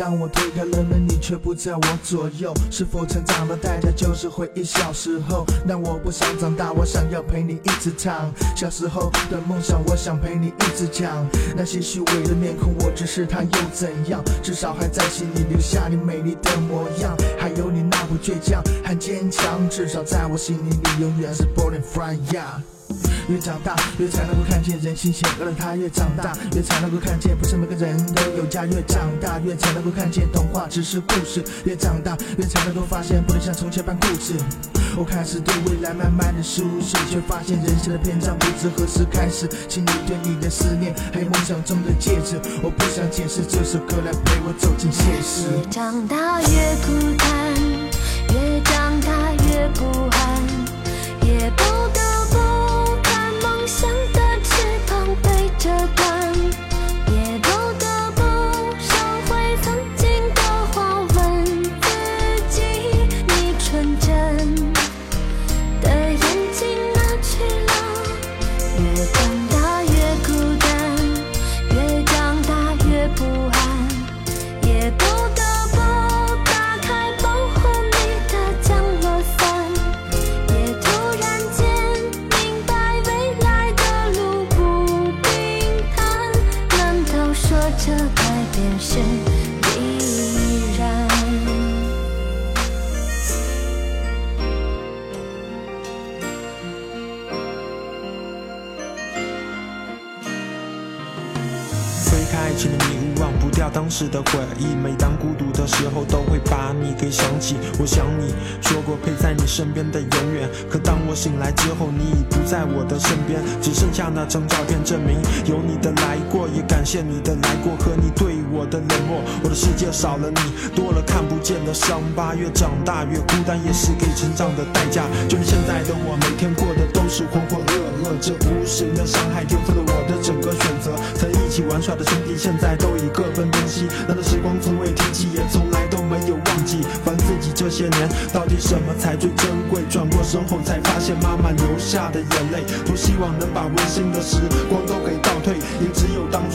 当我推开了门，你却不在我左右。是否成长的代价就是回忆小时候？但我不想长大，我想要陪你一直唱。小时候的梦想，我想陪你一直讲。那些虚伪的面孔，我只是他又怎样？至少还在心里留下你美丽的模样，还有你那副倔强和坚强。至少在我心里，你永远是 born and fly young。越长大，越才能够看见人心险恶的他；越长大，越才能够看见不是每个人都家；越长大，越才能够看见童话只是故事；越长大，越才能够发现不能像从前般固执。我开始对未来慢慢的熟悉，却发现人生的篇章不知何时开始。请你对你的思念，还有梦想中的戒指，我不想解释，这首歌来陪我走进现实。越长大越孤单，越长大越不这改变是开爱情的迷雾，忘不掉当时的回忆。每当孤独的时候，都会把你给想起。我想你说过陪在你身边的永远，可当我醒来之后，你已不在我的身边，只剩下那张照片证明有你的来过。也感谢你的来过和你对我的冷漠。我的世界少了你，多了看不见的伤疤。越长大越孤单，也是给成长的代价。就连现在的我，每天过的都是浑浑噩噩，这无形的伤害颠覆了我的整个选择。曾玩耍的兄弟现在都已各奔东西，那段时光从未停息，也从来都没有忘记。烦自己这些年到底什么才最珍贵，转过身后才发现妈妈流下的眼泪。多希望能把温馨的时光都给倒退，也只有当。